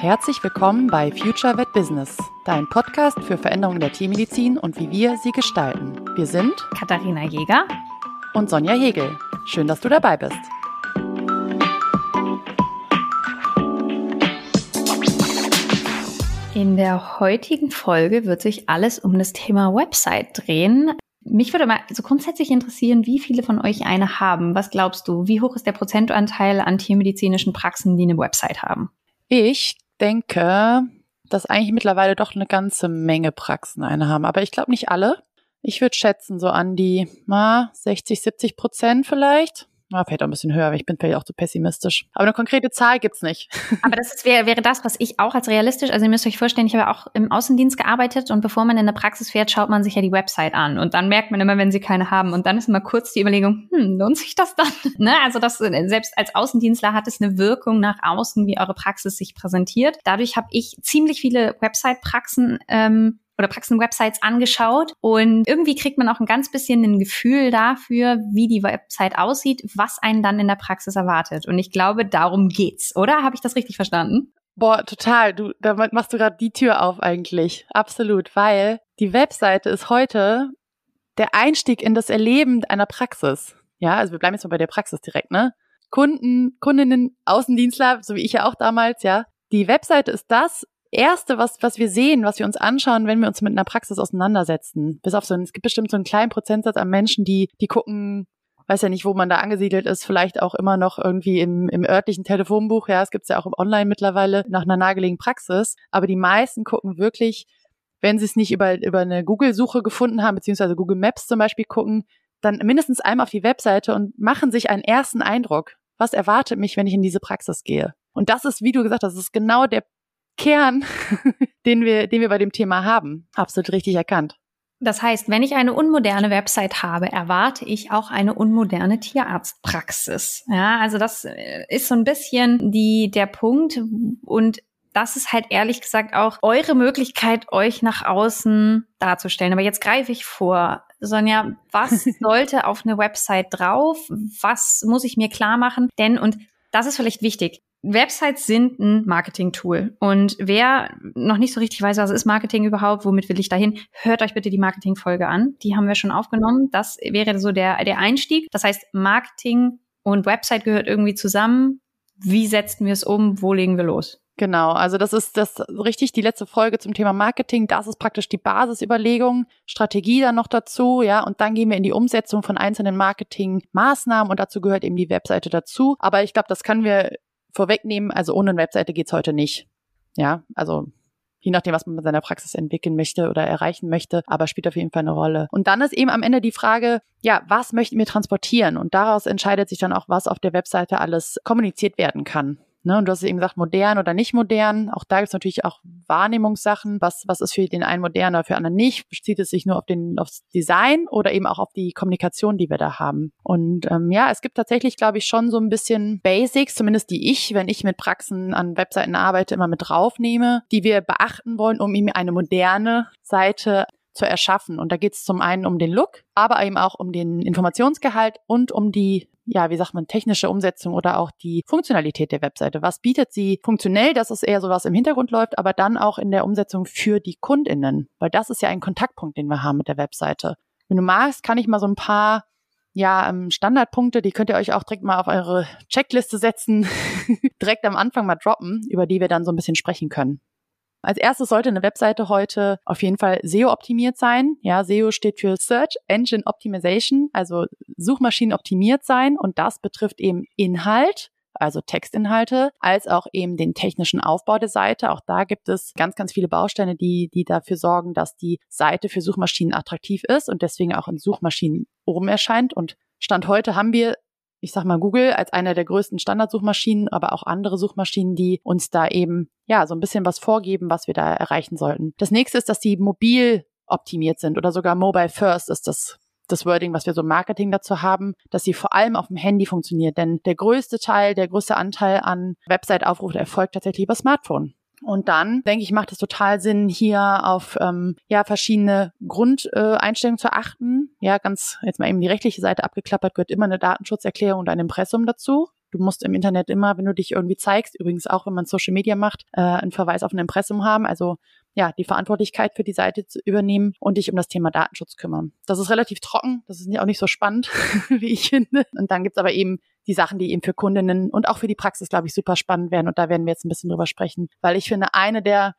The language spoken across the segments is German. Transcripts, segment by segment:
Herzlich willkommen bei Future Vet Business, dein Podcast für Veränderungen der Tiermedizin und wie wir sie gestalten. Wir sind Katharina Jäger und Sonja Hegel. Schön, dass du dabei bist. In der heutigen Folge wird sich alles um das Thema Website drehen. Mich würde mal so grundsätzlich interessieren, wie viele von euch eine haben. Was glaubst du? Wie hoch ist der Prozentanteil an tiermedizinischen Praxen, die eine Website haben? Ich denke, dass eigentlich mittlerweile doch eine ganze Menge Praxen eine haben. Aber ich glaube nicht alle. Ich würde schätzen, so an die na, 60, 70 Prozent vielleicht. Na, vielleicht auch ein bisschen höher, aber ich bin vielleicht auch zu pessimistisch. Aber eine konkrete Zahl gibt's nicht. Aber das ist, wäre, wäre das, was ich auch als realistisch, also ihr müsst euch vorstellen, ich habe auch im Außendienst gearbeitet und bevor man in eine Praxis fährt, schaut man sich ja die Website an und dann merkt man immer, wenn sie keine haben und dann ist immer kurz die Überlegung, hm, lohnt sich das dann? ne? Also das, selbst als Außendienstler hat es eine Wirkung nach außen, wie eure Praxis sich präsentiert. Dadurch habe ich ziemlich viele Website-Praxen ähm, oder Praxen-Websites angeschaut und irgendwie kriegt man auch ein ganz bisschen ein Gefühl dafür, wie die Website aussieht, was einen dann in der Praxis erwartet. Und ich glaube, darum geht's, oder? Habe ich das richtig verstanden? Boah, total. Du, da machst du gerade die Tür auf eigentlich. Absolut, weil die Webseite ist heute der Einstieg in das Erleben einer Praxis. Ja, also wir bleiben jetzt mal bei der Praxis direkt, ne? Kunden, Kundinnen, Außendienstler, so wie ich ja auch damals, ja. Die Webseite ist das, Erste, was, was wir sehen, was wir uns anschauen, wenn wir uns mit einer Praxis auseinandersetzen, bis auf so ein, es gibt bestimmt so einen kleinen Prozentsatz an Menschen, die, die gucken, weiß ja nicht, wo man da angesiedelt ist, vielleicht auch immer noch irgendwie im, im örtlichen Telefonbuch, ja, es gibt's ja auch im Online mittlerweile nach einer nahegelegenen Praxis, aber die meisten gucken wirklich, wenn sie es nicht über, über eine Google-Suche gefunden haben, beziehungsweise Google Maps zum Beispiel gucken, dann mindestens einmal auf die Webseite und machen sich einen ersten Eindruck. Was erwartet mich, wenn ich in diese Praxis gehe? Und das ist, wie du gesagt hast, das ist genau der Kern, den wir, den wir bei dem Thema haben. Absolut richtig erkannt. Das heißt, wenn ich eine unmoderne Website habe, erwarte ich auch eine unmoderne Tierarztpraxis. Ja, also das äh, ist so ein bisschen die, der Punkt und das ist halt ehrlich gesagt auch eure Möglichkeit, euch nach außen darzustellen. Aber jetzt greife ich vor. Sonja, was sollte auf eine Website drauf? Was muss ich mir klar machen? Denn, und das ist vielleicht wichtig, Websites sind ein Marketing-Tool. Und wer noch nicht so richtig weiß, was ist Marketing überhaupt, womit will ich dahin, hört euch bitte die Marketing-Folge an. Die haben wir schon aufgenommen. Das wäre so der, der Einstieg. Das heißt, Marketing und Website gehört irgendwie zusammen. Wie setzen wir es um? Wo legen wir los? Genau, also das ist das richtig die letzte Folge zum Thema Marketing. Das ist praktisch die Basisüberlegung, Strategie dann noch dazu, ja, und dann gehen wir in die Umsetzung von einzelnen Marketingmaßnahmen und dazu gehört eben die Webseite dazu. Aber ich glaube, das können wir vorwegnehmen, also ohne eine Webseite geht's heute nicht. Ja, also je nachdem, was man mit seiner Praxis entwickeln möchte oder erreichen möchte, aber spielt auf jeden Fall eine Rolle. Und dann ist eben am Ende die Frage, ja, was möchten wir transportieren? Und daraus entscheidet sich dann auch, was auf der Webseite alles kommuniziert werden kann. Ne? Und du hast eben gesagt, modern oder nicht modern. Auch da gibt es natürlich auch Wahrnehmungssachen. Was, was ist für den einen modern oder für anderen nicht? Bezieht es sich nur auf den, aufs Design oder eben auch auf die Kommunikation, die wir da haben? Und ähm, ja, es gibt tatsächlich, glaube ich, schon so ein bisschen Basics, zumindest die ich, wenn ich mit Praxen an Webseiten arbeite, immer mit draufnehme, die wir beachten wollen, um ihm eine moderne Seite zu erschaffen. Und da geht es zum einen um den Look, aber eben auch um den Informationsgehalt und um die ja, wie sagt man, technische Umsetzung oder auch die Funktionalität der Webseite. Was bietet sie funktionell, dass es eher so was im Hintergrund läuft, aber dann auch in der Umsetzung für die KundInnen? Weil das ist ja ein Kontaktpunkt, den wir haben mit der Webseite. Wenn du magst, kann ich mal so ein paar ja, ähm, Standardpunkte, die könnt ihr euch auch direkt mal auf eure Checkliste setzen, direkt am Anfang mal droppen, über die wir dann so ein bisschen sprechen können. Als erstes sollte eine Webseite heute auf jeden Fall SEO optimiert sein. Ja, SEO steht für Search Engine Optimization, also Suchmaschinen optimiert sein und das betrifft eben Inhalt, also Textinhalte, als auch eben den technischen Aufbau der Seite. Auch da gibt es ganz, ganz viele Bausteine, die, die dafür sorgen, dass die Seite für Suchmaschinen attraktiv ist und deswegen auch in Suchmaschinen oben erscheint. Und Stand heute haben wir ich sag mal Google als einer der größten Standardsuchmaschinen, aber auch andere Suchmaschinen, die uns da eben ja so ein bisschen was vorgeben, was wir da erreichen sollten. Das nächste ist, dass die mobil optimiert sind oder sogar mobile first ist das das Wording, was wir so im Marketing dazu haben, dass sie vor allem auf dem Handy funktioniert. Denn der größte Teil, der größte Anteil an Website-Aufrufen erfolgt tatsächlich über Smartphone. Und dann denke ich, macht es total Sinn, hier auf ähm, ja verschiedene Grundeinstellungen äh, zu achten. Ja, ganz jetzt mal eben die rechtliche Seite abgeklappert, gehört immer eine Datenschutzerklärung und ein Impressum dazu. Du musst im Internet immer, wenn du dich irgendwie zeigst, übrigens auch wenn man Social Media macht, äh, einen Verweis auf ein Impressum haben. Also ja, die Verantwortlichkeit für die Seite zu übernehmen und dich um das Thema Datenschutz kümmern. Das ist relativ trocken, das ist auch nicht so spannend, wie ich finde. Und dann gibt's aber eben die Sachen, die eben für Kundinnen und auch für die Praxis, glaube ich, super spannend werden. Und da werden wir jetzt ein bisschen drüber sprechen, weil ich finde, eine der,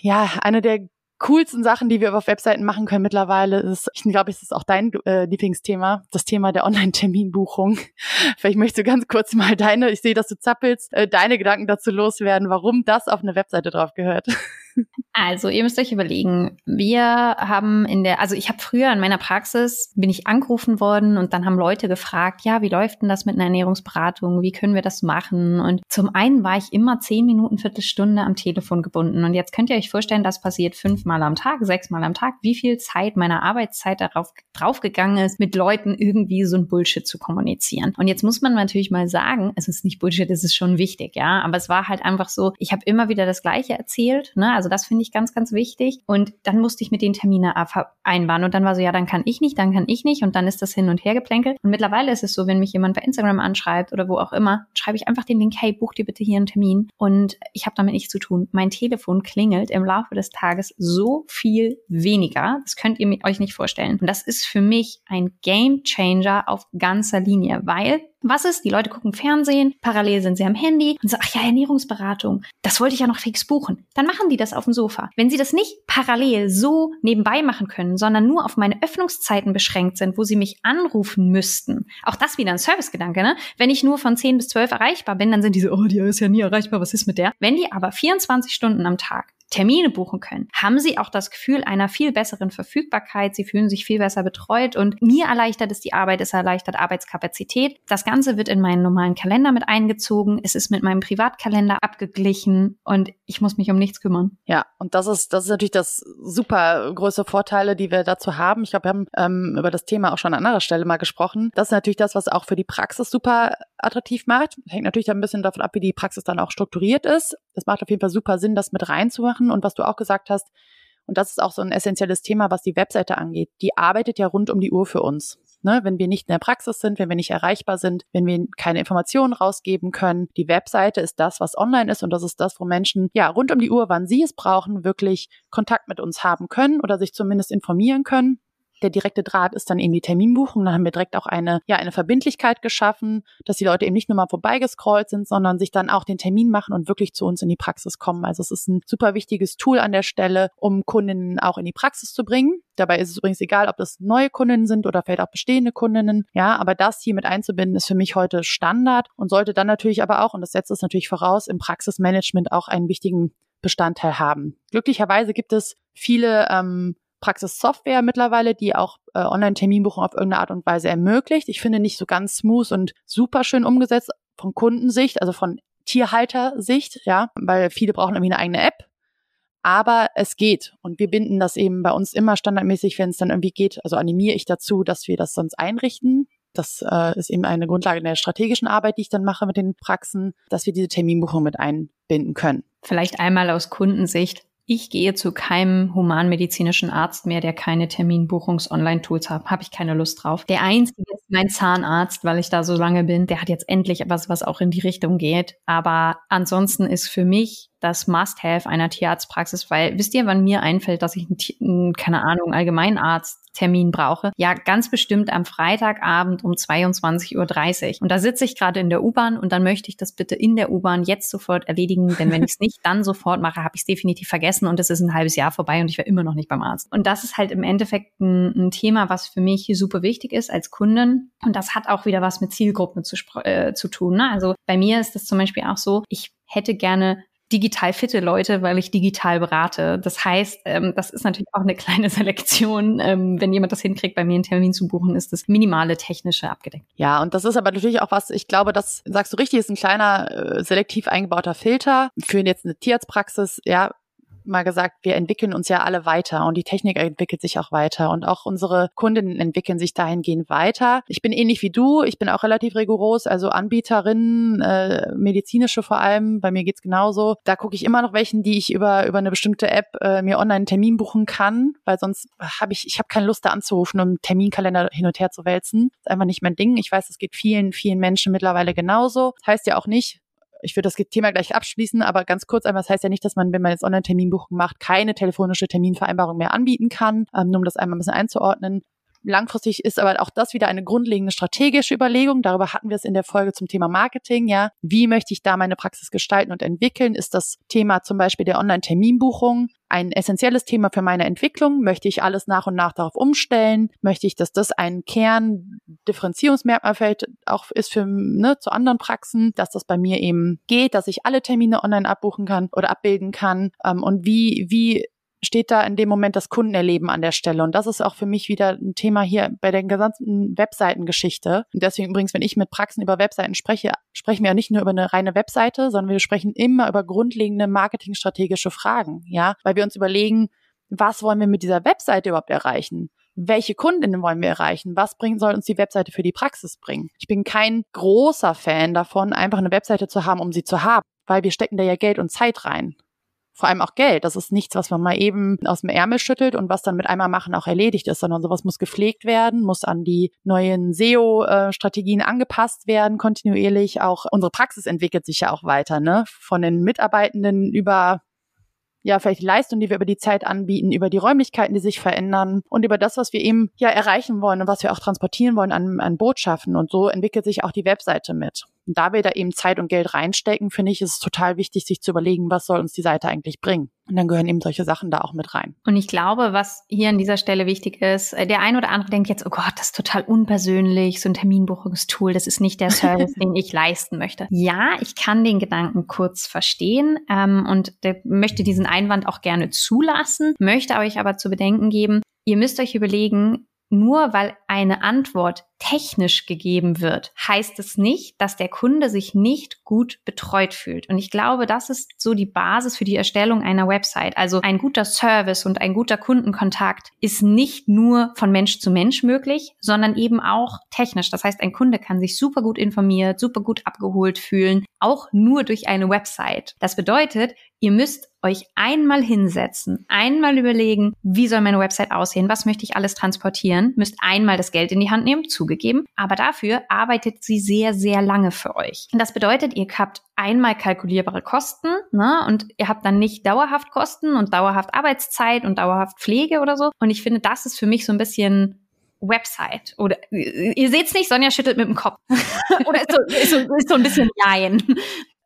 ja, eine der coolsten Sachen, die wir auf Webseiten machen können mittlerweile, ist, ich glaube, es ist auch dein äh, Lieblingsthema, das Thema der Online-Terminbuchung. Vielleicht möchtest du ganz kurz mal deine, ich sehe, dass du zappelst, äh, deine Gedanken dazu loswerden, warum das auf eine Webseite drauf gehört. Also, ihr müsst euch überlegen, wir haben in der, also ich habe früher in meiner Praxis, bin ich angerufen worden und dann haben Leute gefragt, ja, wie läuft denn das mit einer Ernährungsberatung? Wie können wir das machen? Und zum einen war ich immer zehn Minuten, Viertelstunde am Telefon gebunden. Und jetzt könnt ihr euch vorstellen, das passiert fünfmal am Tag, sechsmal am Tag, wie viel Zeit meiner Arbeitszeit darauf draufgegangen ist, mit Leuten irgendwie so ein Bullshit zu kommunizieren. Und jetzt muss man natürlich mal sagen, es ist nicht Bullshit, es ist schon wichtig, ja. Aber es war halt einfach so, ich habe immer wieder das Gleiche erzählt, ne? Also das finde ich ganz, ganz wichtig. Und dann musste ich mit den Termine vereinbaren. Und dann war so, ja, dann kann ich nicht, dann kann ich nicht. Und dann ist das hin und her geplänkelt. Und mittlerweile ist es so, wenn mich jemand bei Instagram anschreibt oder wo auch immer, schreibe ich einfach den Link, hey, buch dir bitte hier einen Termin. Und ich habe damit nichts zu tun. Mein Telefon klingelt im Laufe des Tages so viel weniger. Das könnt ihr euch nicht vorstellen. Und das ist für mich ein Game Changer auf ganzer Linie, weil was ist? Die Leute gucken Fernsehen, parallel sind sie am Handy und sagen, ach ja, Ernährungsberatung, das wollte ich ja noch fix buchen. Dann machen die das auf dem Sofa. Wenn sie das nicht parallel so nebenbei machen können, sondern nur auf meine Öffnungszeiten beschränkt sind, wo sie mich anrufen müssten, auch das wieder ein Servicegedanke, ne? Wenn ich nur von 10 bis 12 erreichbar bin, dann sind diese, oh, die ist ja nie erreichbar, was ist mit der? Wenn die aber 24 Stunden am Tag Termine buchen können, haben sie auch das Gefühl einer viel besseren Verfügbarkeit. Sie fühlen sich viel besser betreut und mir erleichtert es die Arbeit, es erleichtert Arbeitskapazität. Das Ganze wird in meinen normalen Kalender mit eingezogen. Es ist mit meinem Privatkalender abgeglichen und ich muss mich um nichts kümmern. Ja, und das ist, das ist natürlich das super große Vorteile, die wir dazu haben. Ich glaube, wir haben ähm, über das Thema auch schon an anderer Stelle mal gesprochen. Das ist natürlich das, was auch für die Praxis super attraktiv macht. Hängt natürlich ein bisschen davon ab, wie die Praxis dann auch strukturiert ist. Das macht auf jeden Fall super Sinn, das mit reinzumachen. Und was du auch gesagt hast, und das ist auch so ein essentielles Thema, was die Webseite angeht, die arbeitet ja rund um die Uhr für uns. Ne, wenn wir nicht in der Praxis sind, wenn wir nicht erreichbar sind, wenn wir keine Informationen rausgeben können. Die Webseite ist das, was online ist und das ist das, wo Menschen ja rund um die Uhr, wann sie es brauchen, wirklich Kontakt mit uns haben können oder sich zumindest informieren können der direkte Draht ist dann eben die Terminbuchung. Dann haben wir direkt auch eine, ja, eine Verbindlichkeit geschaffen, dass die Leute eben nicht nur mal vorbeigescrollt sind, sondern sich dann auch den Termin machen und wirklich zu uns in die Praxis kommen. Also es ist ein super wichtiges Tool an der Stelle, um Kundinnen auch in die Praxis zu bringen. Dabei ist es übrigens egal, ob das neue Kundinnen sind oder vielleicht auch bestehende Kundinnen. Ja, aber das hier mit einzubinden ist für mich heute Standard und sollte dann natürlich aber auch, und das setzt es natürlich voraus, im Praxismanagement auch einen wichtigen Bestandteil haben. Glücklicherweise gibt es viele ähm, Praxissoftware mittlerweile, die auch äh, Online-Terminbuchung auf irgendeine Art und Weise ermöglicht. Ich finde nicht so ganz smooth und super schön umgesetzt von Kundensicht, also von Tierhalter-Sicht, ja, weil viele brauchen irgendwie eine eigene App. Aber es geht. Und wir binden das eben bei uns immer standardmäßig, wenn es dann irgendwie geht. Also animiere ich dazu, dass wir das sonst einrichten. Das äh, ist eben eine Grundlage der strategischen Arbeit, die ich dann mache mit den Praxen, dass wir diese Terminbuchung mit einbinden können. Vielleicht einmal aus Kundensicht. Ich gehe zu keinem humanmedizinischen Arzt mehr, der keine Terminbuchungs-Online-Tools hat. Habe ich keine Lust drauf. Der einzige ist mein Zahnarzt, weil ich da so lange bin. Der hat jetzt endlich etwas, was auch in die Richtung geht. Aber ansonsten ist für mich das Must-Have einer Tierarztpraxis, weil wisst ihr, wann mir einfällt, dass ich einen, keine Ahnung, Allgemeinarzttermin brauche? Ja, ganz bestimmt am Freitagabend um 22.30 Uhr. Und da sitze ich gerade in der U-Bahn und dann möchte ich das bitte in der U-Bahn jetzt sofort erledigen, denn wenn ich es nicht dann sofort mache, habe ich es definitiv vergessen und es ist ein halbes Jahr vorbei und ich wäre immer noch nicht beim Arzt. Und das ist halt im Endeffekt ein, ein Thema, was für mich super wichtig ist als Kundin. Und das hat auch wieder was mit Zielgruppen zu, äh, zu tun. Ne? Also bei mir ist das zum Beispiel auch so, ich hätte gerne digital fitte Leute, weil ich digital berate. Das heißt, ähm, das ist natürlich auch eine kleine Selektion. Ähm, wenn jemand das hinkriegt, bei mir einen Termin zu buchen, ist das minimale technische abgedeckt. Ja, und das ist aber natürlich auch was, ich glaube, das sagst du richtig, ist ein kleiner äh, selektiv eingebauter Filter für jetzt eine Tierarztpraxis. Ja, mal gesagt, wir entwickeln uns ja alle weiter und die Technik entwickelt sich auch weiter und auch unsere Kundinnen entwickeln sich dahingehend weiter. Ich bin ähnlich wie du, ich bin auch relativ rigoros, also Anbieterinnen, äh, medizinische vor allem, bei mir geht's genauso. Da gucke ich immer noch welchen, die ich über, über eine bestimmte App äh, mir online einen Termin buchen kann, weil sonst habe ich, ich habe keine Lust da anzurufen, um Terminkalender hin und her zu wälzen. Das ist einfach nicht mein Ding. Ich weiß, es geht vielen, vielen Menschen mittlerweile genauso. Das heißt ja auch nicht, ich würde das Thema gleich abschließen, aber ganz kurz einmal, das heißt ja nicht, dass man, wenn man jetzt Online-Terminbuchung macht, keine telefonische Terminvereinbarung mehr anbieten kann, ähm, nur um das einmal ein bisschen einzuordnen. Langfristig ist aber auch das wieder eine grundlegende strategische Überlegung. Darüber hatten wir es in der Folge zum Thema Marketing. Ja, wie möchte ich da meine Praxis gestalten und entwickeln? Ist das Thema zum Beispiel der Online-Terminbuchung ein essentielles Thema für meine Entwicklung? Möchte ich alles nach und nach darauf umstellen? Möchte ich, dass das ein Kern-Differenzierungsmerkmal auch ist für ne, zu anderen Praxen, dass das bei mir eben geht, dass ich alle Termine online abbuchen kann oder abbilden kann? Ähm, und wie, wie steht da in dem Moment das Kundenerleben an der Stelle. Und das ist auch für mich wieder ein Thema hier bei der gesamten Webseitengeschichte. Und deswegen übrigens, wenn ich mit Praxen über Webseiten spreche, sprechen wir ja nicht nur über eine reine Webseite, sondern wir sprechen immer über grundlegende marketingstrategische Fragen, ja, weil wir uns überlegen, was wollen wir mit dieser Webseite überhaupt erreichen? welche Kundinnen wollen wir erreichen? Was bringt, soll uns die Webseite für die Praxis bringen? Ich bin kein großer Fan davon, einfach eine Webseite zu haben, um sie zu haben, weil wir stecken da ja Geld und Zeit rein vor allem auch Geld. Das ist nichts, was man mal eben aus dem Ärmel schüttelt und was dann mit einmal machen auch erledigt ist, sondern sowas muss gepflegt werden, muss an die neuen SEO-Strategien angepasst werden, kontinuierlich. Auch unsere Praxis entwickelt sich ja auch weiter, ne? Von den Mitarbeitenden über ja, vielleicht die Leistung, die wir über die Zeit anbieten, über die Räumlichkeiten, die sich verändern und über das, was wir eben ja erreichen wollen und was wir auch transportieren wollen an, an Botschaften. Und so entwickelt sich auch die Webseite mit. Und da wir da eben Zeit und Geld reinstecken, finde ich, ist es total wichtig, sich zu überlegen, was soll uns die Seite eigentlich bringen. Und dann gehören eben solche Sachen da auch mit rein. Und ich glaube, was hier an dieser Stelle wichtig ist, äh, der ein oder andere denkt jetzt, oh Gott, das ist total unpersönlich, so ein Terminbuchungstool, das ist nicht der Service, den ich leisten möchte. Ja, ich kann den Gedanken kurz verstehen ähm, und möchte diesen Einwand auch gerne zulassen, möchte euch aber zu bedenken geben, ihr müsst euch überlegen, nur weil eine Antwort technisch gegeben wird, heißt es nicht, dass der Kunde sich nicht gut betreut fühlt. Und ich glaube, das ist so die Basis für die Erstellung einer Website. Also ein guter Service und ein guter Kundenkontakt ist nicht nur von Mensch zu Mensch möglich, sondern eben auch technisch. Das heißt, ein Kunde kann sich super gut informiert, super gut abgeholt fühlen, auch nur durch eine Website. Das bedeutet, ihr müsst euch einmal hinsetzen, einmal überlegen, wie soll meine Website aussehen, was möchte ich alles transportieren, müsst einmal das Geld in die Hand nehmen, zugegeben, aber dafür arbeitet sie sehr, sehr lange für euch. Und das bedeutet, ihr habt einmal kalkulierbare Kosten ne, und ihr habt dann nicht dauerhaft Kosten und dauerhaft Arbeitszeit und dauerhaft Pflege oder so. Und ich finde, das ist für mich so ein bisschen Website. Oder ihr seht's nicht, Sonja schüttelt mit dem Kopf. Oder ist so, ist so, ist so ein bisschen Laien.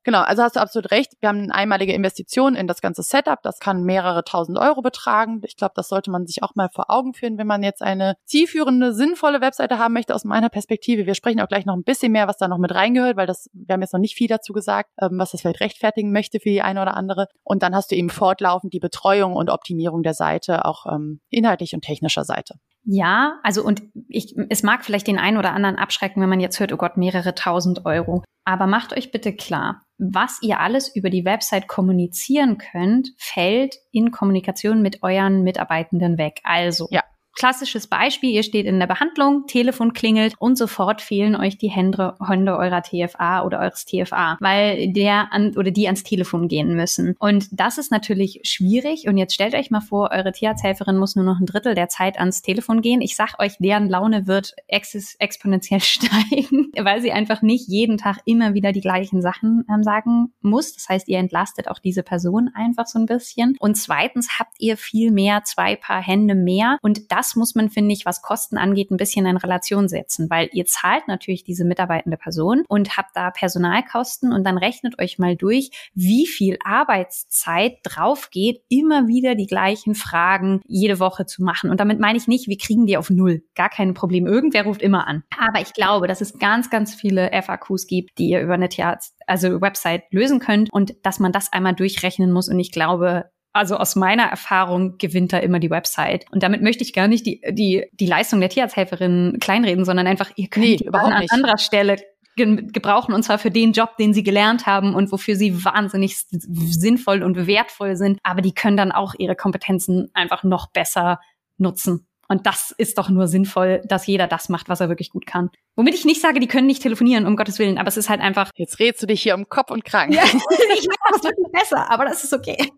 Genau, also hast du absolut recht. Wir haben eine einmalige Investition in das ganze Setup. Das kann mehrere tausend Euro betragen. Ich glaube, das sollte man sich auch mal vor Augen führen, wenn man jetzt eine zielführende, sinnvolle Webseite haben möchte aus meiner Perspektive. Wir sprechen auch gleich noch ein bisschen mehr, was da noch mit reingehört, weil das, wir haben jetzt noch nicht viel dazu gesagt, ähm, was das vielleicht rechtfertigen möchte für die eine oder andere. Und dann hast du eben fortlaufend die Betreuung und Optimierung der Seite, auch ähm, inhaltlich und technischer Seite. Ja, also und ich, es mag vielleicht den einen oder anderen abschrecken, wenn man jetzt hört, oh Gott, mehrere tausend Euro. Aber macht euch bitte klar, was ihr alles über die Website kommunizieren könnt, fällt in Kommunikation mit euren Mitarbeitenden weg. Also, ja. Klassisches Beispiel, ihr steht in der Behandlung, Telefon klingelt und sofort fehlen euch die Hände, Hände eurer TFA oder eures TFA, weil der an, oder die ans Telefon gehen müssen. Und das ist natürlich schwierig. Und jetzt stellt euch mal vor, eure Tierarzthelferin muss nur noch ein Drittel der Zeit ans Telefon gehen. Ich sag euch, deren Laune wird ex exponentiell steigen, weil sie einfach nicht jeden Tag immer wieder die gleichen Sachen ähm, sagen muss. Das heißt, ihr entlastet auch diese Person einfach so ein bisschen. Und zweitens habt ihr viel mehr, zwei Paar Hände mehr. Und das das muss man, finde ich, was Kosten angeht, ein bisschen in Relation setzen, weil ihr zahlt natürlich diese mitarbeitende Person und habt da Personalkosten und dann rechnet euch mal durch, wie viel Arbeitszeit drauf geht, immer wieder die gleichen Fragen jede Woche zu machen. Und damit meine ich nicht, wir kriegen die auf Null. Gar kein Problem. Irgendwer ruft immer an. Aber ich glaube, dass es ganz, ganz viele FAQs gibt, die ihr über eine Tierarzt, also Website lösen könnt und dass man das einmal durchrechnen muss. Und ich glaube, also aus meiner Erfahrung gewinnt da immer die Website. Und damit möchte ich gar nicht die, die, die Leistung der Tierarzthelferin kleinreden, sondern einfach, ihr könnt nee, überhaupt an nicht. anderer Stelle ge gebrauchen und zwar für den Job, den sie gelernt haben und wofür sie wahnsinnig sinnvoll und wertvoll sind. Aber die können dann auch ihre Kompetenzen einfach noch besser nutzen. Und das ist doch nur sinnvoll, dass jeder das macht, was er wirklich gut kann. Womit ich nicht sage, die können nicht telefonieren, um Gottes Willen, aber es ist halt einfach. Jetzt redst du dich hier um Kopf und Kragen. Ja, ich mache das wirklich besser, aber das ist okay.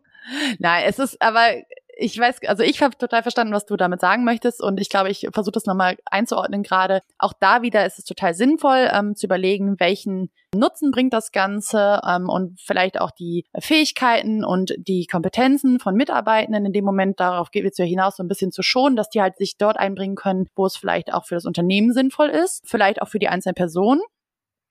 Nein, es ist aber ich weiß, also ich habe total verstanden, was du damit sagen möchtest und ich glaube, ich versuche das nochmal einzuordnen gerade. Auch da wieder ist es total sinnvoll ähm, zu überlegen, welchen Nutzen bringt das Ganze ähm, und vielleicht auch die Fähigkeiten und die Kompetenzen von Mitarbeitenden in dem Moment, darauf geht es ja hinaus, so ein bisschen zu schonen, dass die halt sich dort einbringen können, wo es vielleicht auch für das Unternehmen sinnvoll ist, vielleicht auch für die einzelnen Personen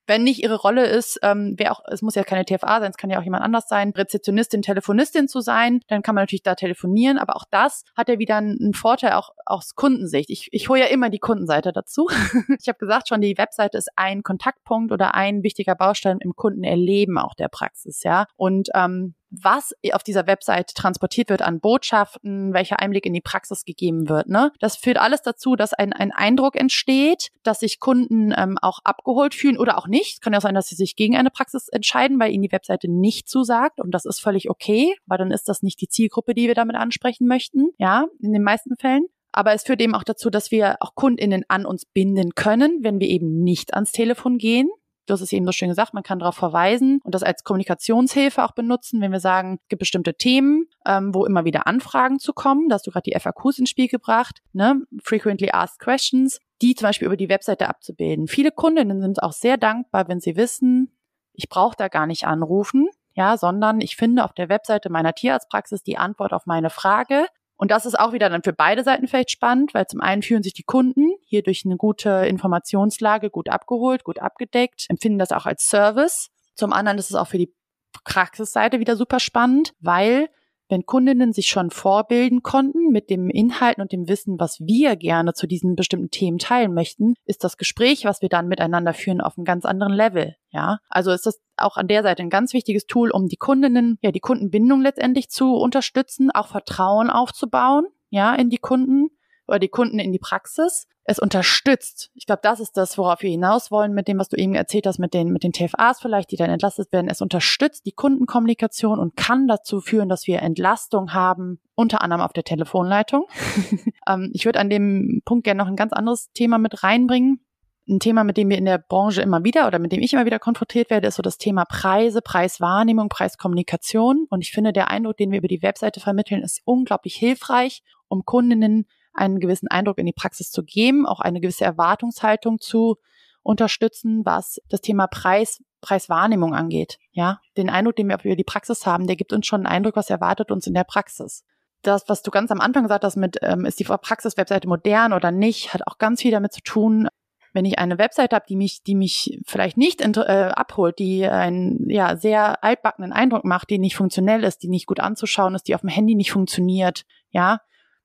wenn nicht ihre Rolle ist, ähm, wer auch, es muss ja keine TFA sein, es kann ja auch jemand anders sein, Rezeptionistin, Telefonistin zu sein, dann kann man natürlich da telefonieren, aber auch das hat ja wieder einen, Vorteil auch aus Kundensicht. Ich, ich hole ja immer die Kundenseite dazu. ich habe gesagt schon, die Webseite ist ein Kontaktpunkt oder ein wichtiger Baustein im Kundenerleben auch der Praxis, ja. Und ähm, was auf dieser Website transportiert wird an Botschaften, welcher Einblick in die Praxis gegeben wird. Ne? Das führt alles dazu, dass ein, ein Eindruck entsteht, dass sich Kunden ähm, auch abgeholt fühlen oder auch nicht. Es kann ja sein, dass sie sich gegen eine Praxis entscheiden, weil ihnen die Webseite nicht zusagt und das ist völlig okay, weil dann ist das nicht die Zielgruppe, die wir damit ansprechen möchten. Ja, in den meisten Fällen. Aber es führt eben auch dazu, dass wir auch KundInnen an uns binden können, wenn wir eben nicht ans Telefon gehen. Du hast es eben so schön gesagt, man kann darauf verweisen und das als Kommunikationshilfe auch benutzen, wenn wir sagen, es gibt bestimmte Themen, ähm, wo immer wieder Anfragen zu kommen. Da hast du gerade die FAQs ins Spiel gebracht, ne? Frequently Asked Questions, die zum Beispiel über die Webseite abzubilden. Viele Kundinnen sind auch sehr dankbar, wenn sie wissen, ich brauche da gar nicht anrufen, ja, sondern ich finde auf der Webseite meiner Tierarztpraxis die Antwort auf meine Frage und das ist auch wieder dann für beide Seiten vielleicht spannend, weil zum einen fühlen sich die Kunden hier durch eine gute Informationslage gut abgeholt, gut abgedeckt, empfinden das auch als Service. Zum anderen ist es auch für die Praxisseite wieder super spannend, weil wenn Kundinnen sich schon vorbilden konnten mit dem Inhalten und dem Wissen, was wir gerne zu diesen bestimmten Themen teilen möchten, ist das Gespräch, was wir dann miteinander führen, auf einem ganz anderen Level. Ja, also ist das auch an der Seite ein ganz wichtiges Tool, um die Kundinnen, ja, die Kundenbindung letztendlich zu unterstützen, auch Vertrauen aufzubauen, ja, in die Kunden oder die Kunden in die Praxis. Es unterstützt. Ich glaube, das ist das, worauf wir hinaus wollen mit dem, was du eben erzählt hast, mit den, mit den TFAs vielleicht, die dann entlastet werden. Es unterstützt die Kundenkommunikation und kann dazu führen, dass wir Entlastung haben, unter anderem auf der Telefonleitung. ähm, ich würde an dem Punkt gerne noch ein ganz anderes Thema mit reinbringen ein Thema, mit dem wir in der Branche immer wieder oder mit dem ich immer wieder konfrontiert werde, ist so das Thema Preise, Preiswahrnehmung, Preiskommunikation. Und ich finde, der Eindruck, den wir über die Webseite vermitteln, ist unglaublich hilfreich, um Kundinnen einen gewissen Eindruck in die Praxis zu geben, auch eine gewisse Erwartungshaltung zu unterstützen, was das Thema Preis, Preiswahrnehmung angeht. Ja, den Eindruck, den wir über die Praxis haben, der gibt uns schon einen Eindruck, was erwartet uns in der Praxis. Das, was du ganz am Anfang gesagt hast mit, ähm, ist die Praxis-Webseite modern oder nicht, hat auch ganz viel damit zu tun, wenn ich eine Webseite habe, die mich, die mich vielleicht nicht äh, abholt, die einen ja sehr altbackenen Eindruck macht, die nicht funktionell ist, die nicht gut anzuschauen ist, die auf dem Handy nicht funktioniert, ja,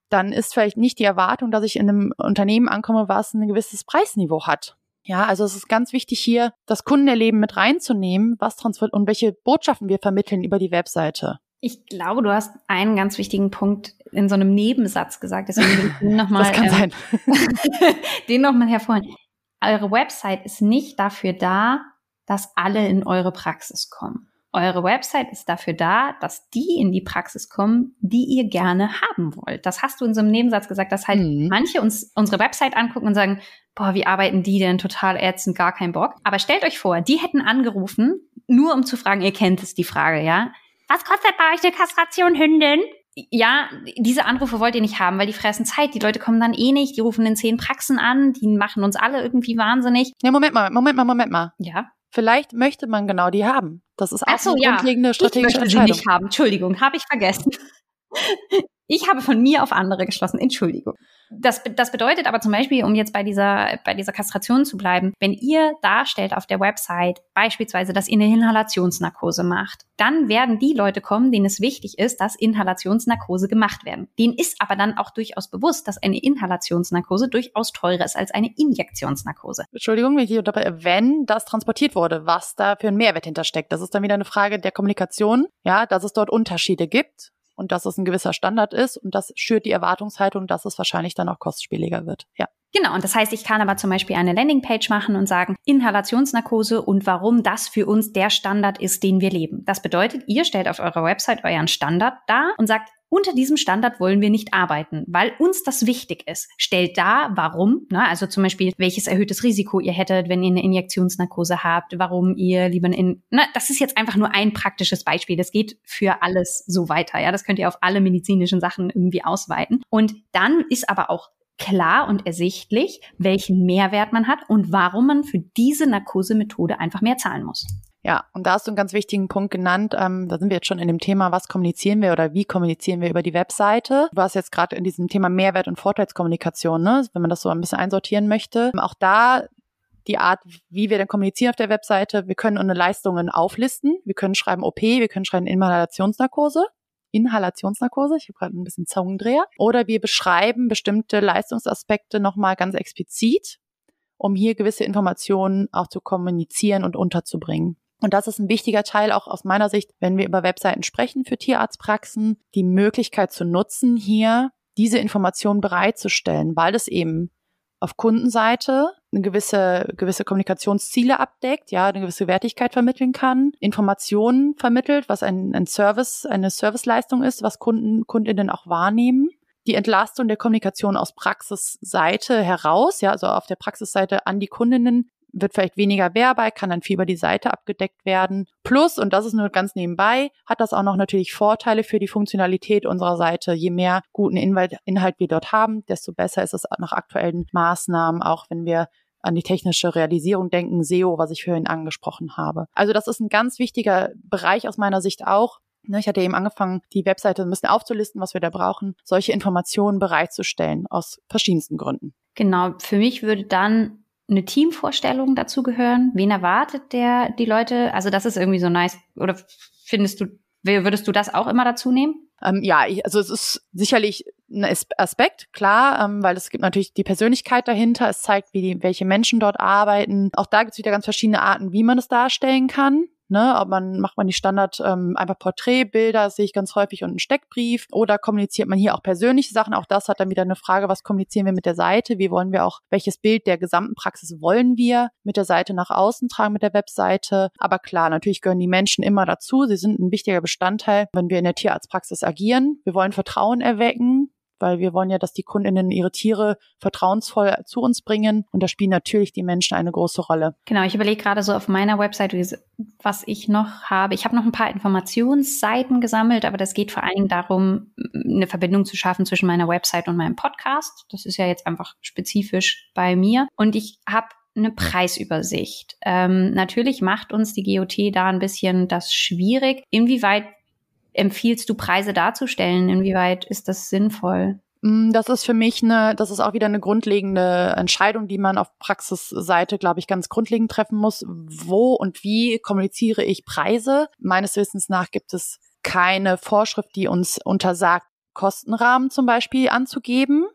dann ist vielleicht nicht die Erwartung, dass ich in einem Unternehmen ankomme, was ein gewisses Preisniveau hat. Ja, also es ist ganz wichtig hier, das Kundenerleben mit reinzunehmen, was transfert und welche Botschaften wir vermitteln über die Webseite. Ich glaube, du hast einen ganz wichtigen Punkt in so einem Nebensatz gesagt, deswegen will ich den nochmal, ähm, den nochmal hervorheben. Eure Website ist nicht dafür da, dass alle in eure Praxis kommen. Eure Website ist dafür da, dass die in die Praxis kommen, die ihr gerne haben wollt. Das hast du in so einem Nebensatz gesagt, dass halt mhm. manche uns unsere Website angucken und sagen, boah, wie arbeiten die denn total ätzend, gar keinen Bock. Aber stellt euch vor, die hätten angerufen, nur um zu fragen, ihr kennt es, die Frage, ja? Was kostet bei euch eine Kastration, Hündin? ja, diese Anrufe wollt ihr nicht haben, weil die fressen Zeit. Die Leute kommen dann eh nicht, die rufen in zehn Praxen an, die machen uns alle irgendwie wahnsinnig. Ja, Moment mal, Moment mal, Moment mal. Ja. Vielleicht möchte man genau die haben. Das ist auch so, eine ja. grundlegende strategische ich möchte Entscheidung. Sie nicht haben. Entschuldigung, habe ich vergessen. Ich habe von mir auf andere geschlossen. Entschuldigung. Das, das bedeutet aber zum Beispiel, um jetzt bei dieser, bei dieser Kastration zu bleiben, wenn ihr darstellt auf der Website beispielsweise, dass ihr eine Inhalationsnarkose macht, dann werden die Leute kommen, denen es wichtig ist, dass Inhalationsnarkose gemacht werden. Denen ist aber dann auch durchaus bewusst, dass eine Inhalationsnarkose durchaus teurer ist als eine Injektionsnarkose. Entschuldigung, wenn das transportiert wurde, was da für ein Mehrwert hintersteckt. Das ist dann wieder eine Frage der Kommunikation, ja, dass es dort Unterschiede gibt und dass es ein gewisser Standard ist und das schürt die Erwartungshaltung, dass es wahrscheinlich dann auch kostspieliger wird. Ja. Genau, und das heißt, ich kann aber zum Beispiel eine Landingpage machen und sagen, Inhalationsnarkose und warum das für uns der Standard ist, den wir leben. Das bedeutet, ihr stellt auf eurer Website euren Standard dar und sagt, unter diesem Standard wollen wir nicht arbeiten, weil uns das wichtig ist. Stellt dar, warum, ne? also zum Beispiel, welches erhöhtes Risiko ihr hättet, wenn ihr eine Injektionsnarkose habt, warum ihr lieber in, ne? das ist jetzt einfach nur ein praktisches Beispiel. Das geht für alles so weiter, ja, das könnt ihr auf alle medizinischen Sachen irgendwie ausweiten. Und dann ist aber auch klar und ersichtlich, welchen Mehrwert man hat und warum man für diese Narkosemethode einfach mehr zahlen muss. Ja, und da hast du einen ganz wichtigen Punkt genannt. Ähm, da sind wir jetzt schon in dem Thema, was kommunizieren wir oder wie kommunizieren wir über die Webseite. Du warst jetzt gerade in diesem Thema Mehrwert und Vorteilskommunikation, ne? wenn man das so ein bisschen einsortieren möchte. Auch da die Art, wie wir dann kommunizieren auf der Webseite. Wir können unsere Leistungen auflisten. Wir können schreiben OP, wir können schreiben Inhalationsnarkose. Inhalationsnarkose, ich habe gerade ein bisschen Zungendreher. Oder wir beschreiben bestimmte Leistungsaspekte nochmal ganz explizit, um hier gewisse Informationen auch zu kommunizieren und unterzubringen. Und das ist ein wichtiger Teil auch aus meiner Sicht, wenn wir über Webseiten sprechen für Tierarztpraxen, die Möglichkeit zu nutzen, hier diese Informationen bereitzustellen, weil es eben auf Kundenseite eine gewisse, gewisse Kommunikationsziele abdeckt, ja, eine gewisse Wertigkeit vermitteln kann, Informationen vermittelt, was ein, ein Service, eine Serviceleistung ist, was Kunden, Kundinnen auch wahrnehmen. Die Entlastung der Kommunikation aus Praxisseite heraus, ja, also auf der Praxisseite an die Kundinnen wird vielleicht weniger wehrbar, kann dann viel über die Seite abgedeckt werden. Plus, und das ist nur ganz nebenbei, hat das auch noch natürlich Vorteile für die Funktionalität unserer Seite. Je mehr guten Inhalt, Inhalt wir dort haben, desto besser ist es nach aktuellen Maßnahmen, auch wenn wir an die technische Realisierung denken, SEO, was ich vorhin angesprochen habe. Also das ist ein ganz wichtiger Bereich aus meiner Sicht auch, ne, ich hatte eben angefangen, die Webseite ein bisschen aufzulisten, was wir da brauchen, solche Informationen bereitzustellen, aus verschiedensten Gründen. Genau, für mich würde dann eine Teamvorstellung dazu gehören? Wen erwartet der die Leute? Also das ist irgendwie so nice. Oder findest du, würdest du das auch immer dazu nehmen? Ähm, ja, also es ist sicherlich ein Aspekt, klar, ähm, weil es gibt natürlich die Persönlichkeit dahinter. Es zeigt, wie die, welche Menschen dort arbeiten. Auch da gibt es wieder ganz verschiedene Arten, wie man es darstellen kann. Ne, ob man macht man die Standard ähm, einfach Porträtbilder, sehe ich ganz häufig und einen Steckbrief oder kommuniziert man hier auch persönliche Sachen. Auch das hat dann wieder eine Frage, was kommunizieren wir mit der Seite? Wie wollen wir auch, welches Bild der gesamten Praxis wollen wir mit der Seite nach außen tragen, mit der Webseite? Aber klar, natürlich gehören die Menschen immer dazu. Sie sind ein wichtiger Bestandteil, wenn wir in der Tierarztpraxis agieren. Wir wollen Vertrauen erwecken weil wir wollen ja, dass die Kundinnen ihre Tiere vertrauensvoll zu uns bringen und da spielen natürlich die Menschen eine große Rolle. Genau, ich überlege gerade so auf meiner Website, was ich noch habe. Ich habe noch ein paar Informationsseiten gesammelt, aber das geht vor allen Dingen darum, eine Verbindung zu schaffen zwischen meiner Website und meinem Podcast. Das ist ja jetzt einfach spezifisch bei mir und ich habe eine Preisübersicht. Ähm, natürlich macht uns die GOT da ein bisschen das schwierig. Inwieweit empfiehlst du Preise darzustellen? Inwieweit ist das sinnvoll? Mm, das ist für mich eine, das ist auch wieder eine grundlegende Entscheidung, die man auf Praxisseite, glaube ich, ganz grundlegend treffen muss. Wo und wie kommuniziere ich Preise? Meines Wissens nach gibt es keine Vorschrift, die uns untersagt, Kostenrahmen zum Beispiel anzugeben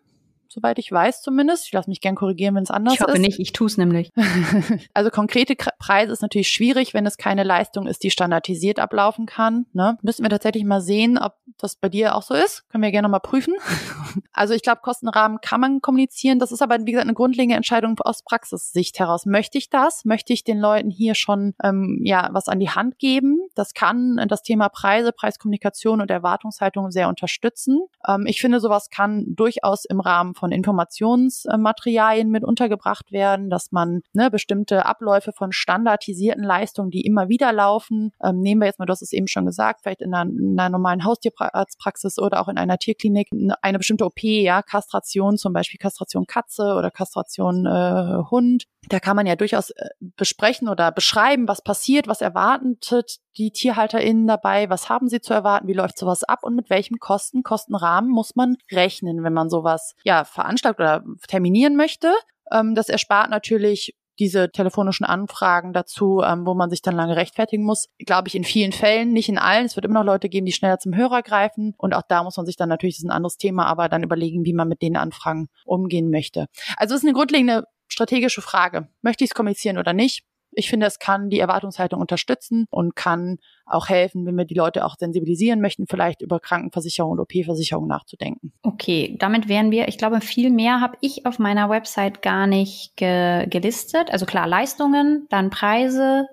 soweit ich weiß zumindest. Ich lasse mich gern korrigieren, wenn es anders ist. Ich hoffe ist. nicht, ich tue es nämlich. also konkrete Preise ist natürlich schwierig, wenn es keine Leistung ist, die standardisiert ablaufen kann. Ne? Müssen wir tatsächlich mal sehen, ob das bei dir auch so ist. Können wir gerne mal prüfen. also ich glaube, Kostenrahmen kann man kommunizieren. Das ist aber, wie gesagt, eine grundlegende Entscheidung aus Praxissicht heraus. Möchte ich das? Möchte ich den Leuten hier schon ähm, ja was an die Hand geben? Das kann das Thema Preise, Preiskommunikation und Erwartungshaltung sehr unterstützen. Ähm, ich finde, sowas kann durchaus im Rahmen von Informationsmaterialien mit untergebracht werden, dass man ne, bestimmte Abläufe von standardisierten Leistungen, die immer wieder laufen, ähm, nehmen wir jetzt mal, du hast es eben schon gesagt, vielleicht in einer, in einer normalen Haustierarztpraxis oder auch in einer Tierklinik eine bestimmte OP, ja, Kastration, zum Beispiel Kastration Katze oder Kastration äh, Hund. Da kann man ja durchaus äh, besprechen oder beschreiben, was passiert, was erwartet die TierhalterInnen dabei, was haben sie zu erwarten, wie läuft sowas ab und mit welchem Kosten, Kostenrahmen muss man rechnen, wenn man sowas ja veranstaltet oder terminieren möchte. Ähm, das erspart natürlich diese telefonischen Anfragen dazu, ähm, wo man sich dann lange rechtfertigen muss. Glaube ich in vielen Fällen, nicht in allen. Es wird immer noch Leute geben, die schneller zum Hörer greifen. Und auch da muss man sich dann natürlich, das ist ein anderes Thema, aber dann überlegen, wie man mit den Anfragen umgehen möchte. Also es ist eine grundlegende strategische Frage. Möchte ich es kommunizieren oder nicht? Ich finde, es kann die Erwartungshaltung unterstützen und kann auch helfen, wenn wir die Leute auch sensibilisieren möchten, vielleicht über Krankenversicherung und OP-Versicherung nachzudenken. Okay, damit wären wir, ich glaube, viel mehr habe ich auf meiner Website gar nicht ge gelistet. Also klar, Leistungen, dann Preise,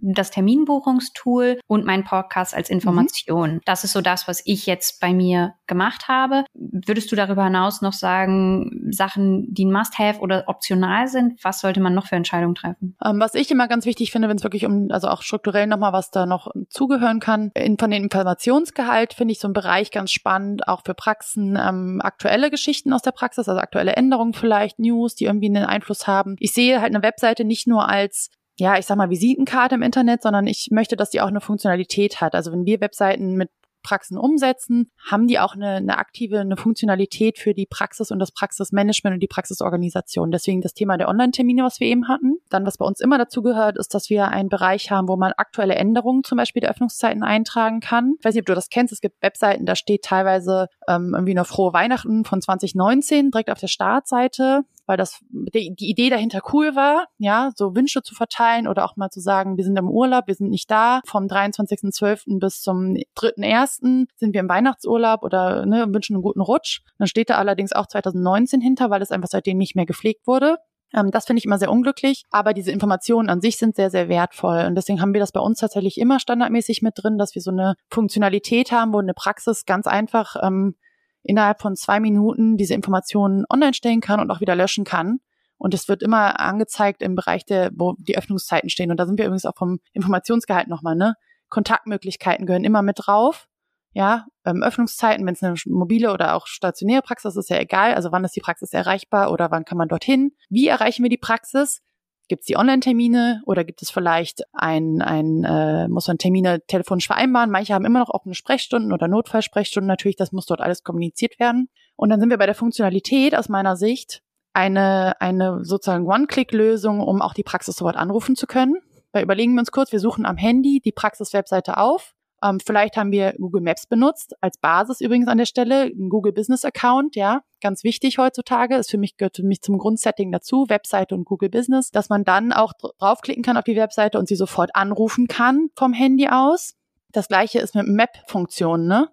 das Terminbuchungstool und mein Podcast als Information. Mhm. Das ist so das, was ich jetzt bei mir gemacht habe. Würdest du darüber hinaus noch sagen, Sachen, die ein Must-Have oder optional sind? Was sollte man noch für Entscheidungen treffen? Ähm, was ich immer ganz wichtig finde, wenn es wirklich um, also auch strukturell nochmal, was da noch zugehören kann, in, von dem Informationsgehalt finde ich so einen Bereich ganz spannend, auch für Praxen, ähm, aktuelle Geschichten aus der Praxis, also aktuelle Änderungen vielleicht, News, die irgendwie einen Einfluss haben. Ich sehe halt eine Webseite nicht nur als ja, ich sag mal, Visitenkarte im Internet, sondern ich möchte, dass die auch eine Funktionalität hat. Also wenn wir Webseiten mit Praxen umsetzen, haben die auch eine, eine aktive, eine Funktionalität für die Praxis und das Praxismanagement und die Praxisorganisation. Deswegen das Thema der Online-Termine, was wir eben hatten. Dann, was bei uns immer dazu gehört, ist, dass wir einen Bereich haben, wo man aktuelle Änderungen zum Beispiel der Öffnungszeiten eintragen kann. Ich weiß nicht, ob du das kennst. Es gibt Webseiten, da steht teilweise ähm, irgendwie eine frohe Weihnachten von 2019 direkt auf der Startseite weil das die, Idee dahinter cool war, ja, so Wünsche zu verteilen oder auch mal zu sagen, wir sind im Urlaub, wir sind nicht da. Vom 23.12. bis zum 3.1. sind wir im Weihnachtsurlaub oder ne, wünschen einen guten Rutsch. Dann steht da allerdings auch 2019 hinter, weil es einfach seitdem nicht mehr gepflegt wurde. Ähm, das finde ich immer sehr unglücklich, aber diese Informationen an sich sind sehr, sehr wertvoll. Und deswegen haben wir das bei uns tatsächlich immer standardmäßig mit drin, dass wir so eine Funktionalität haben, wo eine Praxis ganz einfach ähm, innerhalb von zwei Minuten diese Informationen online stellen kann und auch wieder löschen kann. Und es wird immer angezeigt im Bereich der, wo die Öffnungszeiten stehen. Und da sind wir übrigens auch vom Informationsgehalt nochmal, ne? Kontaktmöglichkeiten gehören immer mit drauf. Ja, ähm, Öffnungszeiten, wenn es eine mobile oder auch stationäre Praxis ist, ist ja egal. Also wann ist die Praxis erreichbar oder wann kann man dorthin? Wie erreichen wir die Praxis? Gibt es die Online-Termine oder gibt es vielleicht ein, ein äh, muss man Termine telefonisch vereinbaren? Manche haben immer noch offene Sprechstunden oder Notfallsprechstunden. Natürlich, das muss dort alles kommuniziert werden. Und dann sind wir bei der Funktionalität aus meiner Sicht eine, eine sozusagen One-Click-Lösung, um auch die Praxis sofort anrufen zu können. Weil überlegen wir uns kurz, wir suchen am Handy die Praxis-Webseite auf ähm, vielleicht haben wir Google Maps benutzt, als Basis übrigens an der Stelle, ein Google Business Account, ja, ganz wichtig heutzutage, ist für mich, gehört für mich zum Grundsetting dazu, Webseite und Google Business, dass man dann auch draufklicken kann auf die Webseite und sie sofort anrufen kann vom Handy aus. Das gleiche ist mit Map-Funktionen, ne?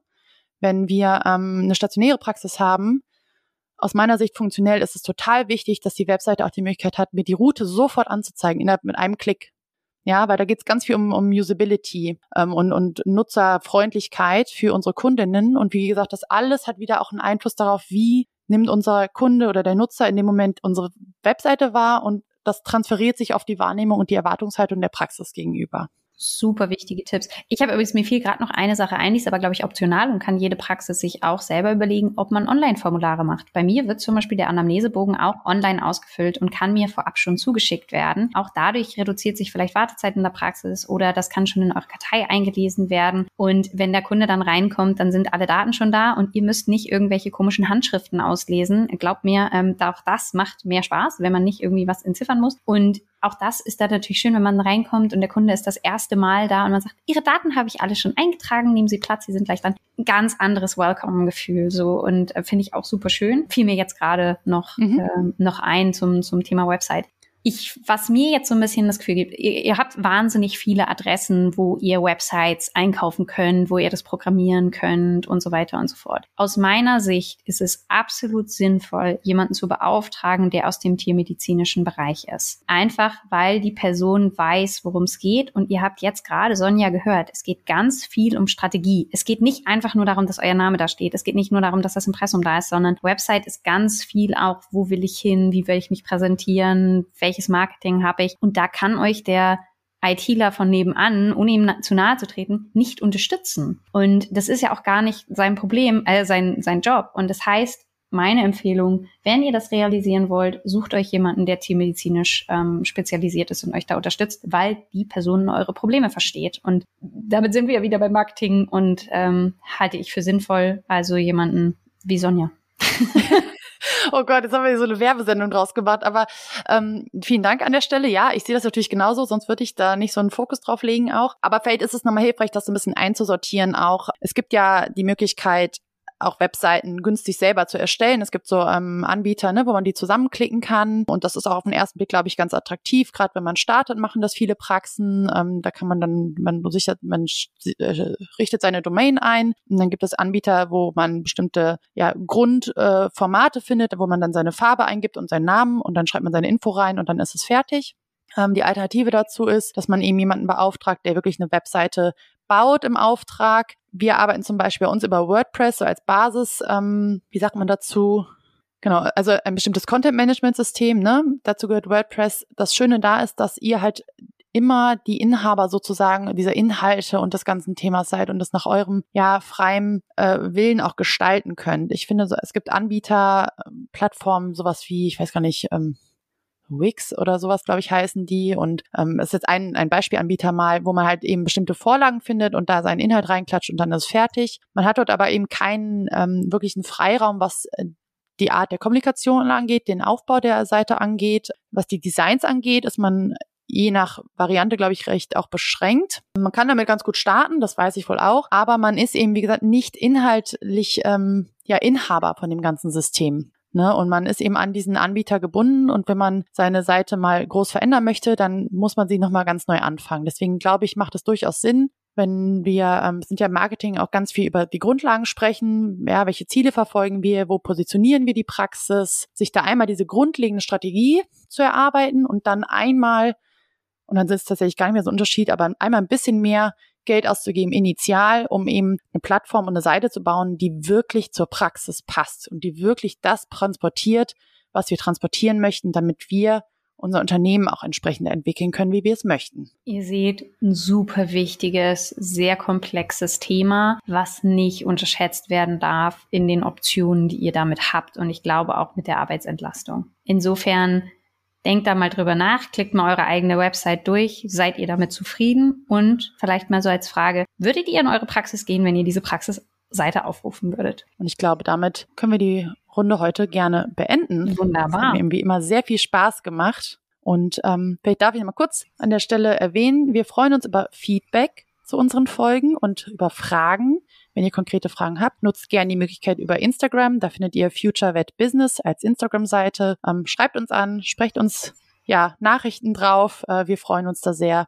Wenn wir ähm, eine stationäre Praxis haben, aus meiner Sicht funktionell ist es total wichtig, dass die Webseite auch die Möglichkeit hat, mir die Route sofort anzuzeigen, innerhalb mit einem Klick. Ja, weil da geht es ganz viel um, um Usability ähm, und, und Nutzerfreundlichkeit für unsere Kundinnen. Und wie gesagt, das alles hat wieder auch einen Einfluss darauf, wie nimmt unser Kunde oder der Nutzer in dem Moment unsere Webseite wahr und das transferiert sich auf die Wahrnehmung und die Erwartungshaltung der Praxis gegenüber. Super wichtige Tipps. Ich habe übrigens mir fiel gerade noch eine Sache ein, die ist aber, glaube ich, optional und kann jede Praxis sich auch selber überlegen, ob man Online-Formulare macht. Bei mir wird zum Beispiel der Anamnesebogen auch online ausgefüllt und kann mir vorab schon zugeschickt werden. Auch dadurch reduziert sich vielleicht Wartezeit in der Praxis oder das kann schon in eure Kartei eingelesen werden. Und wenn der Kunde dann reinkommt, dann sind alle Daten schon da und ihr müsst nicht irgendwelche komischen Handschriften auslesen. Glaubt mir, ähm, auch das macht mehr Spaß, wenn man nicht irgendwie was entziffern muss. Und auch das ist da natürlich schön, wenn man reinkommt und der Kunde ist das erste Mal da und man sagt, Ihre Daten habe ich alle schon eingetragen, nehmen Sie Platz, Sie sind gleich dann. Ein ganz anderes Welcome-Gefühl so und äh, finde ich auch super schön. Fiel mir jetzt gerade noch, mhm. äh, noch ein zum, zum Thema Website ich, was mir jetzt so ein bisschen das Gefühl gibt, ihr, ihr, habt wahnsinnig viele Adressen, wo ihr Websites einkaufen könnt, wo ihr das programmieren könnt und so weiter und so fort. Aus meiner Sicht ist es absolut sinnvoll, jemanden zu beauftragen, der aus dem tiermedizinischen Bereich ist. Einfach, weil die Person weiß, worum es geht. Und ihr habt jetzt gerade Sonja gehört, es geht ganz viel um Strategie. Es geht nicht einfach nur darum, dass euer Name da steht. Es geht nicht nur darum, dass das Impressum da ist, sondern Website ist ganz viel auch, wo will ich hin, wie will ich mich präsentieren, welches Marketing habe ich. Und da kann euch der ITler von nebenan, ohne ihm zu nahe zu treten, nicht unterstützen. Und das ist ja auch gar nicht sein Problem, äh, sein, sein Job. Und das heißt, meine Empfehlung, wenn ihr das realisieren wollt, sucht euch jemanden, der tiermedizinisch ähm, spezialisiert ist und euch da unterstützt, weil die Person eure Probleme versteht. Und damit sind wir ja wieder beim Marketing und ähm, halte ich für sinnvoll, also jemanden wie Sonja. oh Gott, jetzt haben wir hier so eine Werbesendung draus gemacht. Aber ähm, vielen Dank an der Stelle. Ja, ich sehe das natürlich genauso, sonst würde ich da nicht so einen Fokus drauf legen auch. Aber vielleicht ist es nochmal hilfreich, das so ein bisschen einzusortieren auch. Es gibt ja die Möglichkeit, auch Webseiten günstig selber zu erstellen. Es gibt so ähm, Anbieter, ne, wo man die zusammenklicken kann. Und das ist auch auf den ersten Blick, glaube ich, ganz attraktiv. Gerade wenn man startet, machen das viele Praxen. Ähm, da kann man dann, man sichert, man äh, richtet seine Domain ein. Und dann gibt es Anbieter, wo man bestimmte ja, Grundformate äh, findet, wo man dann seine Farbe eingibt und seinen Namen und dann schreibt man seine Info rein und dann ist es fertig. Ähm, die Alternative dazu ist, dass man eben jemanden beauftragt, der wirklich eine Webseite baut im Auftrag. Wir arbeiten zum Beispiel bei uns über WordPress so als Basis. Ähm, wie sagt man dazu? Genau, also ein bestimmtes Content-Management-System. Ne? Dazu gehört WordPress. Das Schöne da ist, dass ihr halt immer die Inhaber sozusagen dieser Inhalte und des ganzen Themas seid und das nach eurem ja freiem äh, Willen auch gestalten könnt. Ich finde, so, es gibt Anbieter, ähm, Plattformen, sowas wie, ich weiß gar nicht, ähm, Wix oder sowas, glaube ich, heißen die. Und ähm, ist jetzt ein, ein Beispielanbieter mal, wo man halt eben bestimmte Vorlagen findet und da seinen Inhalt reinklatscht und dann ist fertig. Man hat dort aber eben keinen ähm, wirklichen Freiraum, was äh, die Art der Kommunikation angeht, den Aufbau der Seite angeht. Was die Designs angeht, ist man je nach Variante, glaube ich, recht auch beschränkt. Man kann damit ganz gut starten, das weiß ich wohl auch, aber man ist eben, wie gesagt, nicht inhaltlich ähm, ja Inhaber von dem ganzen System. Ne? Und man ist eben an diesen Anbieter gebunden und wenn man seine Seite mal groß verändern möchte, dann muss man sie nochmal ganz neu anfangen. Deswegen glaube ich, macht es durchaus Sinn, wenn wir, ähm, sind ja im Marketing auch ganz viel über die Grundlagen sprechen, ja, welche Ziele verfolgen wir, wo positionieren wir die Praxis, sich da einmal diese grundlegende Strategie zu erarbeiten und dann einmal, und dann ist es tatsächlich gar nicht mehr so ein Unterschied, aber einmal ein bisschen mehr Geld auszugeben, initial, um eben eine Plattform und eine Seite zu bauen, die wirklich zur Praxis passt und die wirklich das transportiert, was wir transportieren möchten, damit wir unser Unternehmen auch entsprechend entwickeln können, wie wir es möchten. Ihr seht ein super wichtiges, sehr komplexes Thema, was nicht unterschätzt werden darf in den Optionen, die ihr damit habt und ich glaube auch mit der Arbeitsentlastung. Insofern Denkt da mal drüber nach, klickt mal eure eigene Website durch, seid ihr damit zufrieden? Und vielleicht mal so als Frage, würdet ihr in eure Praxis gehen, wenn ihr diese Praxisseite aufrufen würdet? Und ich glaube, damit können wir die Runde heute gerne beenden. Wunderbar. Das hat mir wie immer sehr viel Spaß gemacht. Und ähm, vielleicht darf ich mal kurz an der Stelle erwähnen, wir freuen uns über Feedback zu unseren Folgen und über Fragen. Wenn ihr konkrete Fragen habt, nutzt gerne die Möglichkeit über Instagram. Da findet ihr FutureVet Business als Instagram-Seite. Ähm, schreibt uns an, sprecht uns ja Nachrichten drauf. Äh, wir freuen uns da sehr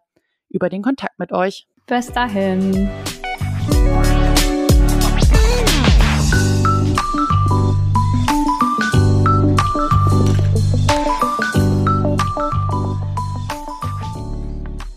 über den Kontakt mit euch. Bis dahin.